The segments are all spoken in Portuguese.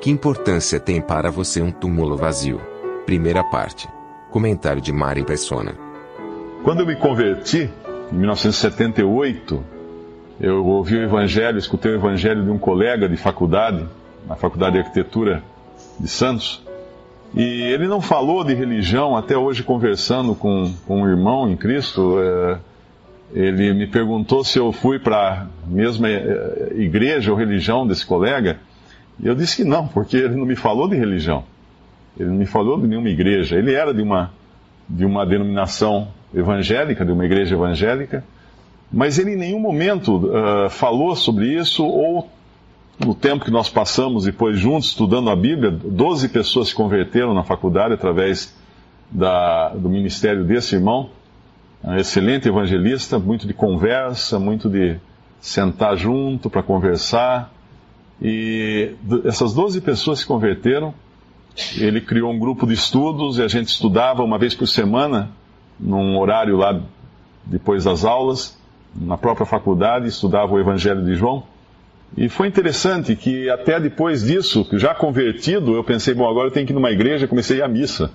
Que importância tem para você um túmulo vazio? Primeira parte. Comentário de Mari Persona. Quando eu me converti, em 1978, eu ouvi o evangelho, escutei o evangelho de um colega de faculdade, na Faculdade de Arquitetura de Santos, e ele não falou de religião, até hoje conversando com, com um irmão em Cristo, é, ele me perguntou se eu fui para a mesma é, igreja ou religião desse colega, e eu disse que não, porque ele não me falou de religião, ele não me falou de nenhuma igreja, ele era de uma, de uma denominação evangélica, de uma igreja evangélica, mas ele em nenhum momento uh, falou sobre isso, ou no tempo que nós passamos depois juntos estudando a Bíblia, 12 pessoas se converteram na faculdade através da, do ministério desse irmão, um excelente evangelista, muito de conversa, muito de sentar junto para conversar. E essas 12 pessoas se converteram. Ele criou um grupo de estudos e a gente estudava uma vez por semana, num horário lá depois das aulas na própria faculdade, estudava o Evangelho de João. E foi interessante que até depois disso, já convertido, eu pensei, bom, agora eu tenho que ir numa igreja, comecei a missa.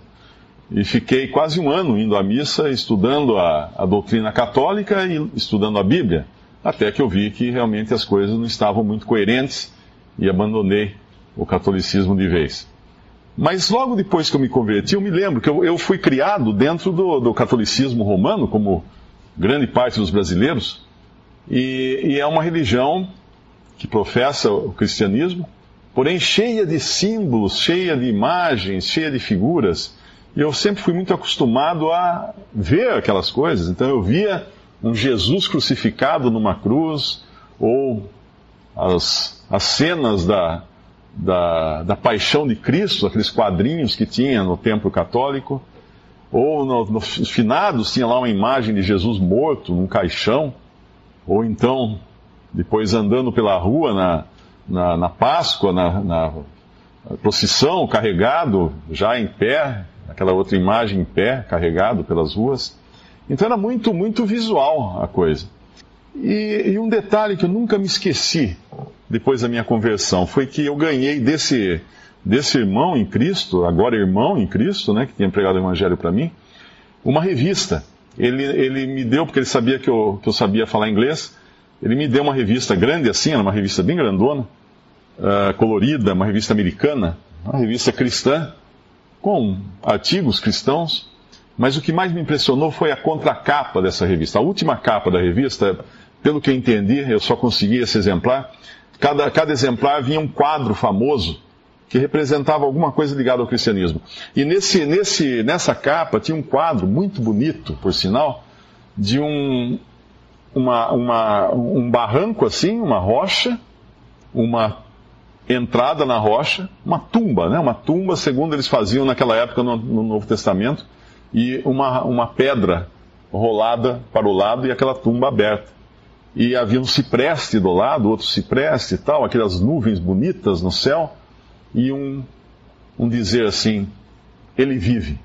E fiquei quase um ano indo à missa, estudando a, a doutrina católica e estudando a Bíblia, até que eu vi que realmente as coisas não estavam muito coerentes e abandonei o catolicismo de vez. Mas logo depois que eu me converti, eu me lembro que eu, eu fui criado dentro do, do catolicismo romano, como grande parte dos brasileiros, e, e é uma religião que professa o cristianismo, porém cheia de símbolos, cheia de imagens, cheia de figuras. E eu sempre fui muito acostumado a ver aquelas coisas. Então eu via um Jesus crucificado numa cruz, ou as, as cenas da, da, da paixão de Cristo, aqueles quadrinhos que tinha no templo católico. Ou no, nos finados tinha lá uma imagem de Jesus morto num caixão. Ou então, depois andando pela rua na, na, na Páscoa, na, na procissão, carregado, já em pé, aquela outra imagem em pé, carregado pelas ruas. Então era muito, muito visual a coisa. E, e, um detalhe que eu nunca me esqueci depois da minha conversão foi que eu ganhei desse, desse irmão em Cristo, agora irmão em Cristo, né, que tinha pregado o Evangelho para mim, uma revista. Ele, ele me deu, porque ele sabia que eu, que eu sabia falar inglês, ele me deu uma revista grande assim, era uma revista bem grandona, uh, colorida, uma revista americana, uma revista cristã, com artigos cristãos, mas o que mais me impressionou foi a contracapa dessa revista. A última capa da revista, pelo que eu entendi, eu só consegui esse exemplar, cada, cada exemplar vinha um quadro famoso que representava alguma coisa ligada ao cristianismo. E nesse, nesse, nessa capa tinha um quadro muito bonito, por sinal, de um, uma, uma, um barranco assim, uma rocha, uma entrada na rocha, uma tumba, né? uma tumba, segundo eles faziam naquela época no, no Novo Testamento, e uma, uma pedra rolada para o lado e aquela tumba aberta. E havia um cipreste do lado, outro cipreste e tal, aquelas nuvens bonitas no céu e um, um dizer assim: Ele vive,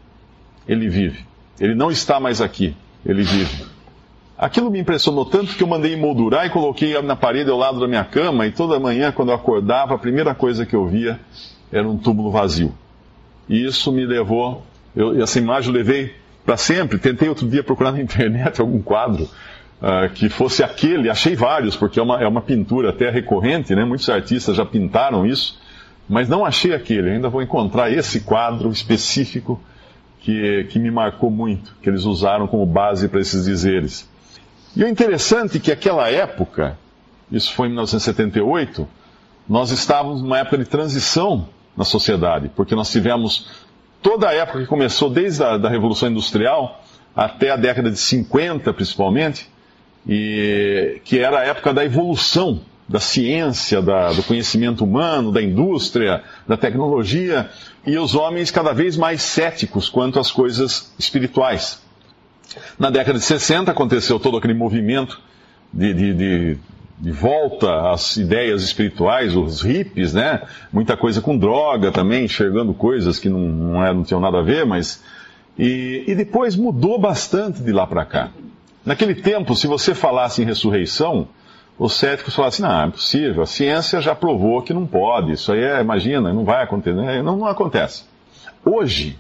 ele vive, ele não está mais aqui, ele vive. Aquilo me impressionou tanto que eu mandei emoldurar e coloquei na parede ao lado da minha cama, e toda manhã, quando eu acordava, a primeira coisa que eu via era um túmulo vazio. E isso me levou, eu, essa imagem eu levei para sempre. Tentei outro dia procurar na internet algum quadro uh, que fosse aquele, achei vários, porque é uma, é uma pintura até recorrente, né? muitos artistas já pintaram isso mas não achei aquele. ainda vou encontrar esse quadro específico que, que me marcou muito, que eles usaram como base para esses dizeres. E o interessante é que aquela época, isso foi em 1978, nós estávamos numa época de transição na sociedade, porque nós tivemos toda a época que começou desde a da Revolução Industrial até a década de 50, principalmente, e que era a época da evolução da ciência, da, do conhecimento humano, da indústria, da tecnologia, e os homens cada vez mais céticos quanto às coisas espirituais. Na década de 60 aconteceu todo aquele movimento de, de, de, de volta às ideias espirituais, os hippies, né? Muita coisa com droga também, enxergando coisas que não, não, era, não tinham nada a ver, mas. E, e depois mudou bastante de lá para cá. Naquele tempo, se você falasse em ressurreição, os céticos falassem, não, é impossível, a ciência já provou que não pode, isso aí é, imagina, não vai acontecer, né? não, não acontece. Hoje,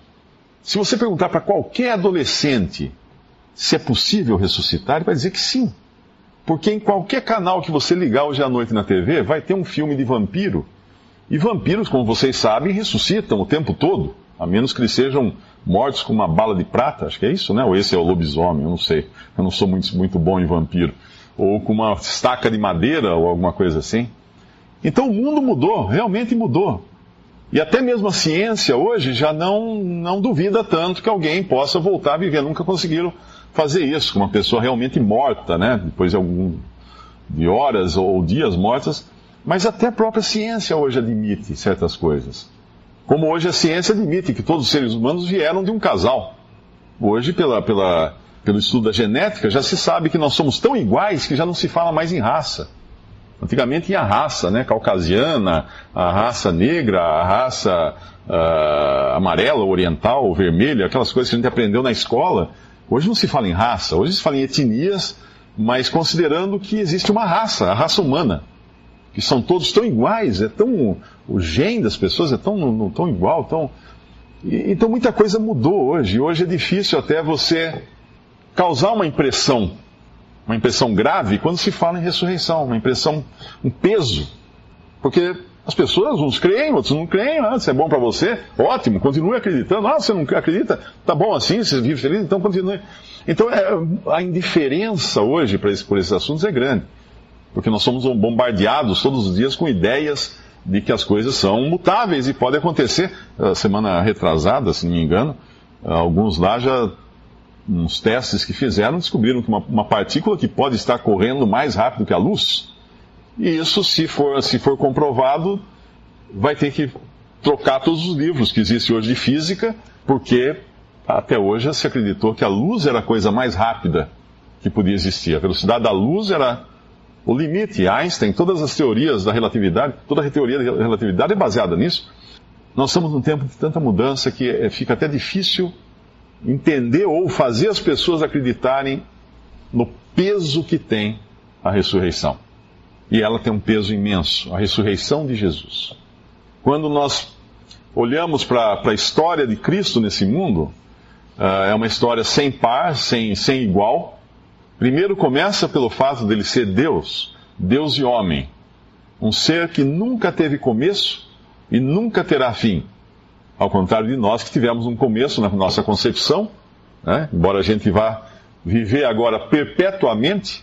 se você perguntar para qualquer adolescente se é possível ressuscitar, ele vai dizer que sim. Porque em qualquer canal que você ligar hoje à noite na TV, vai ter um filme de vampiro. E vampiros, como vocês sabem, ressuscitam o tempo todo, a menos que eles sejam mortos com uma bala de prata, acho que é isso, né? Ou esse é o lobisomem, eu não sei. Eu não sou muito, muito bom em vampiro ou com uma estaca de madeira ou alguma coisa assim. Então o mundo mudou, realmente mudou. E até mesmo a ciência hoje já não, não duvida tanto que alguém possa voltar a viver. Nunca conseguiram fazer isso com uma pessoa realmente morta, né? Depois de, algum, de horas ou dias mortas. Mas até a própria ciência hoje admite certas coisas. Como hoje a ciência admite que todos os seres humanos vieram de um casal. Hoje, pela, pela pelo estudo da genética, já se sabe que nós somos tão iguais que já não se fala mais em raça. Antigamente tinha raça, né, caucasiana, a raça negra, a raça uh, amarela, oriental, vermelha, aquelas coisas que a gente aprendeu na escola. Hoje não se fala em raça, hoje se fala em etnias, mas considerando que existe uma raça, a raça humana, que são todos tão iguais, é tão o gene das pessoas é tão, tão igual, tão então muita coisa mudou hoje. Hoje é difícil até você causar uma impressão, uma impressão grave quando se fala em ressurreição, uma impressão, um peso. Porque as pessoas, uns creem, outros não creem, ah, se é bom para você, ótimo, continue acreditando. Ah, você não acredita? Tá bom assim, você vive feliz, então continue. Então é, a indiferença hoje esse, por esses assuntos é grande. Porque nós somos bombardeados todos os dias com ideias de que as coisas são mutáveis e pode acontecer. Semana retrasada, se não me engano, alguns lá já uns testes que fizeram, descobriram que uma, uma, partícula que pode estar correndo mais rápido que a luz. E isso, se for, se for comprovado, vai ter que trocar todos os livros que existem hoje de física, porque até hoje se acreditou que a luz era a coisa mais rápida que podia existir. A velocidade da luz era o limite. Einstein, todas as teorias da relatividade, toda a teoria da relatividade é baseada nisso. Nós estamos num tempo de tanta mudança que é, fica até difícil entender ou fazer as pessoas acreditarem no peso que tem a ressurreição. E ela tem um peso imenso, a ressurreição de Jesus. Quando nós olhamos para a história de Cristo nesse mundo, uh, é uma história sem par, sem, sem igual. Primeiro começa pelo fato dele ser Deus, Deus e homem. Um ser que nunca teve começo e nunca terá fim. Ao contrário de nós que tivemos um começo na nossa concepção, né? embora a gente vá viver agora perpetuamente,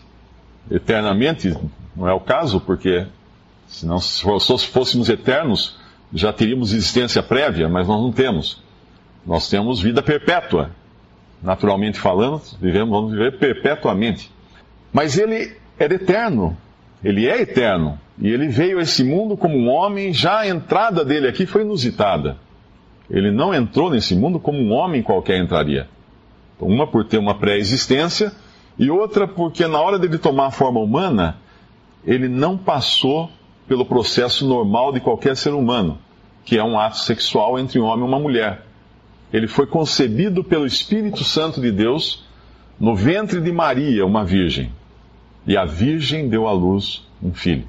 eternamente, não é o caso, porque senão se fôssemos eternos, já teríamos existência prévia, mas nós não temos. Nós temos vida perpétua. Naturalmente falando, vivemos, vamos viver perpetuamente. Mas ele era eterno. Ele é eterno. E ele veio a esse mundo como um homem, já a entrada dele aqui foi inusitada. Ele não entrou nesse mundo como um homem qualquer entraria. Uma por ter uma pré-existência e outra porque na hora dele tomar a forma humana, ele não passou pelo processo normal de qualquer ser humano, que é um ato sexual entre um homem e uma mulher. Ele foi concebido pelo Espírito Santo de Deus no ventre de Maria, uma virgem. E a virgem deu à luz um filho.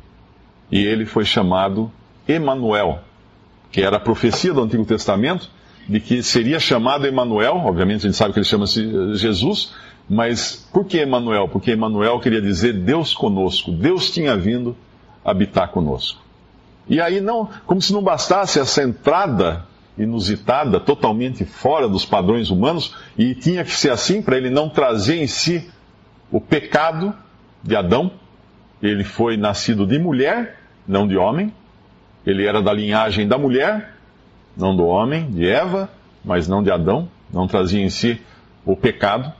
E ele foi chamado Emanuel, que era a profecia do Antigo Testamento, de que seria chamado Emanuel, obviamente a gente sabe que ele chama-se Jesus, mas por que Emanuel? Porque Emanuel queria dizer Deus conosco, Deus tinha vindo habitar conosco. E aí não, como se não bastasse essa entrada inusitada, totalmente fora dos padrões humanos, e tinha que ser assim para ele não trazer em si o pecado de Adão. Ele foi nascido de mulher, não de homem, ele era da linhagem da mulher, não do homem, de Eva, mas não de Adão. Não trazia em si o pecado,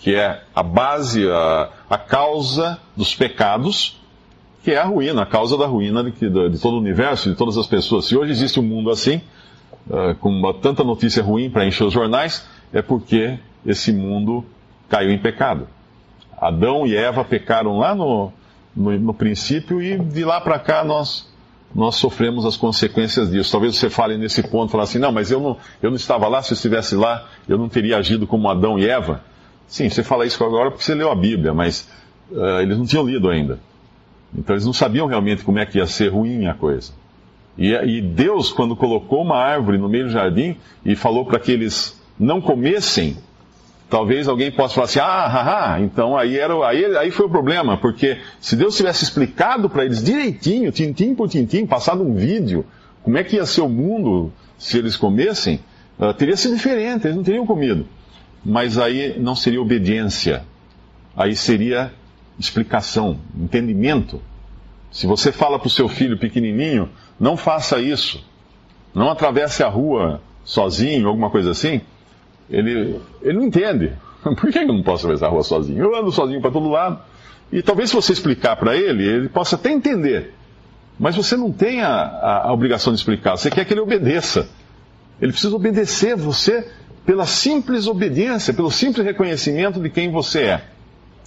que é a base, a, a causa dos pecados. que é a ruína, a causa da ruína de, de todo o universo, de todas as pessoas. Se hoje existe um mundo assim, uh, com uma, tanta notícia ruim para encher os jornais, é porque esse mundo caiu em pecado. Adão e Eva pecaram lá no, no, no princípio e de lá para cá nós nós sofremos as consequências disso. Talvez você fale nesse ponto, falar assim, não, mas eu não, eu não estava lá, se eu estivesse lá, eu não teria agido como Adão e Eva. Sim, você fala isso agora porque você leu a Bíblia, mas uh, eles não tinham lido ainda. Então eles não sabiam realmente como é que ia ser ruim a coisa. E, e Deus, quando colocou uma árvore no meio do jardim e falou para que eles não comessem, talvez alguém possa falar assim, ah, haha, então aí, era, aí, aí foi o problema, porque se Deus tivesse explicado para eles direitinho, tintim por tintim, passado um vídeo, como é que ia ser o mundo se eles comessem, uh, teria sido diferente, eles não teriam comido. Mas aí não seria obediência, aí seria explicação, entendimento. Se você fala para o seu filho pequenininho, não faça isso, não atravesse a rua sozinho, alguma coisa assim, ele, ele não entende. Por que eu não posso atravessar a rua sozinho? Eu ando sozinho para todo lado. E talvez se você explicar para ele, ele possa até entender. Mas você não tem a, a, a obrigação de explicar, você quer que ele obedeça. Ele precisa obedecer você pela simples obediência, pelo simples reconhecimento de quem você é.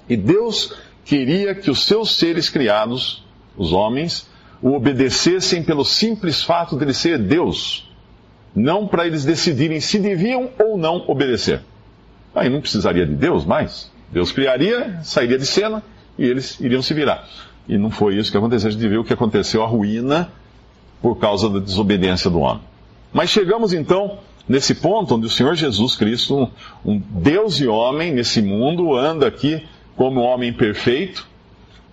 E Deus queria que os seus seres criados, os homens, o obedecessem pelo simples fato de ele ser Deus, não para eles decidirem se deviam ou não obedecer. Aí não precisaria de Deus mais. Deus criaria, sairia de cena e eles iriam se virar. E não foi isso que aconteceu. A gente viu o que aconteceu, a ruína por causa da desobediência do homem. Mas chegamos então nesse ponto onde o Senhor Jesus Cristo, um, um Deus e homem nesse mundo, anda aqui como homem perfeito.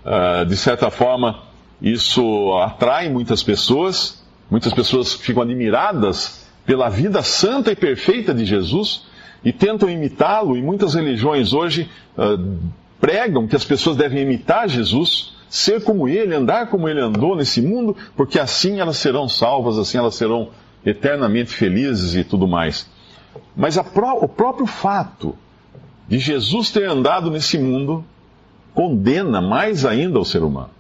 Uh, de certa forma, isso atrai muitas pessoas. Muitas pessoas ficam admiradas pela vida santa e perfeita de Jesus e tentam imitá-lo. E muitas religiões hoje uh, pregam que as pessoas devem imitar Jesus, ser como ele, andar como ele andou nesse mundo, porque assim elas serão salvas, assim elas serão eternamente felizes e tudo mais. Mas pró o próprio fato de Jesus ter andado nesse mundo condena mais ainda o ser humano.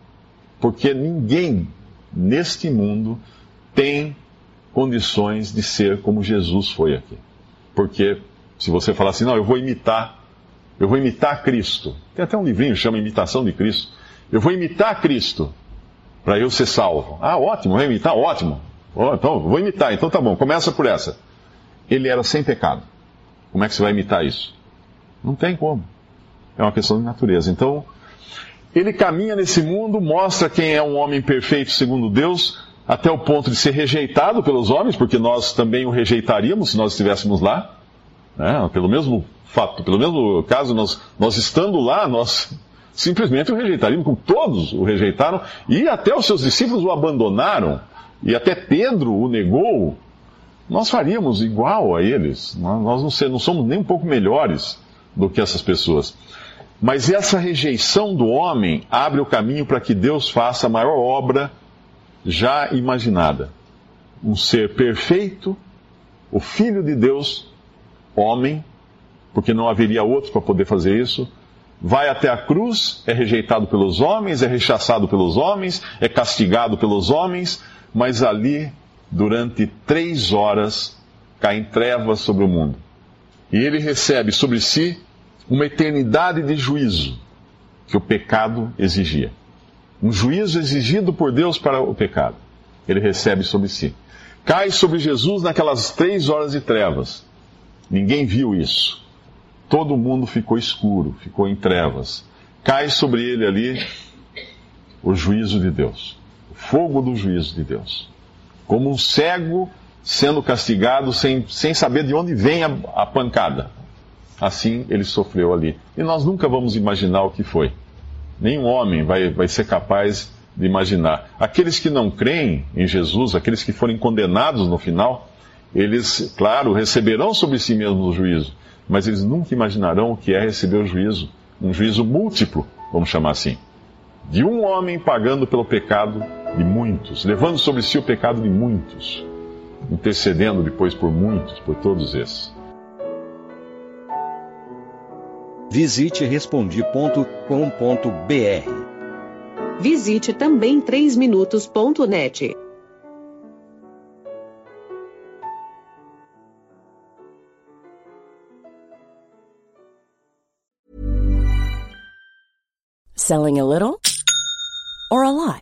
Porque ninguém neste mundo tem condições de ser como Jesus foi aqui. Porque se você falar assim, não, eu vou imitar, eu vou imitar Cristo. Tem até um livrinho que chama Imitação de Cristo. Eu vou imitar Cristo para eu ser salvo. Ah, ótimo, vou imitar, ótimo. Então, vou imitar, então tá bom, começa por essa. Ele era sem pecado. Como é que você vai imitar isso? Não tem como. É uma questão de natureza. Então, ele caminha nesse mundo, mostra quem é um homem perfeito segundo Deus, até o ponto de ser rejeitado pelos homens, porque nós também o rejeitaríamos se nós estivéssemos lá. Né? Pelo mesmo fato, pelo mesmo caso, nós, nós estando lá, nós simplesmente o rejeitaríamos, como todos o rejeitaram, e até os seus discípulos o abandonaram, e até Pedro o negou. Nós faríamos igual a eles, nós não, não somos nem um pouco melhores do que essas pessoas. Mas essa rejeição do homem abre o caminho para que Deus faça a maior obra já imaginada. Um ser perfeito, o Filho de Deus, homem, porque não haveria outro para poder fazer isso, vai até a cruz, é rejeitado pelos homens, é rechaçado pelos homens, é castigado pelos homens, mas ali, durante três horas, caem trevas sobre o mundo. E ele recebe sobre si uma eternidade de juízo que o pecado exigia. Um juízo exigido por Deus para o pecado. Ele recebe sobre si. Cai sobre Jesus naquelas três horas de trevas. Ninguém viu isso. Todo mundo ficou escuro, ficou em trevas. Cai sobre ele ali o juízo de Deus. O fogo do juízo de Deus. Como um cego sendo castigado sem, sem saber de onde vem a, a pancada. Assim ele sofreu ali. E nós nunca vamos imaginar o que foi. Nenhum homem vai, vai ser capaz de imaginar. Aqueles que não creem em Jesus, aqueles que forem condenados no final, eles, claro, receberão sobre si mesmos o juízo, mas eles nunca imaginarão o que é receber o juízo, um juízo múltiplo, vamos chamar assim, de um homem pagando pelo pecado de muitos, levando sobre si o pecado de muitos intercedendo depois por muitos, por todos esses. Visite respondi.com.br. Visite também 3minutos.net. Selling a little or a lot?